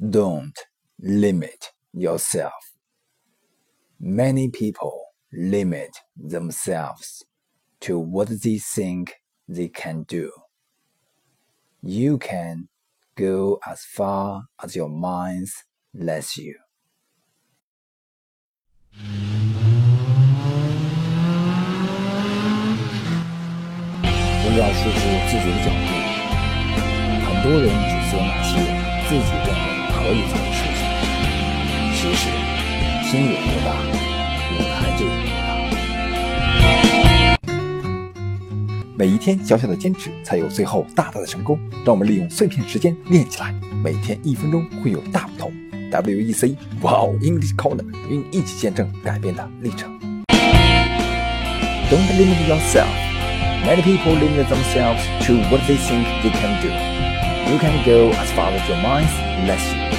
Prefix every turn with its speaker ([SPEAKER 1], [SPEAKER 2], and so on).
[SPEAKER 1] Don't limit yourself. Many people limit themselves to what they think they can do. You can go as far as your minds lets you. 不要束缚自己的脚步。很多人只做那些自己认为 可以做的事情。其实，心有多大，舞台就有多大。每一天小小的坚持，才有最后大大的成功。让我们利用碎片时间练起来，每天一分钟会有大不同。WEC Wow English Corner，与你一起见证改变的历程。Don't limit yourself. Many people limit themselves to what they think they can do. You can go as far as your mind lets you.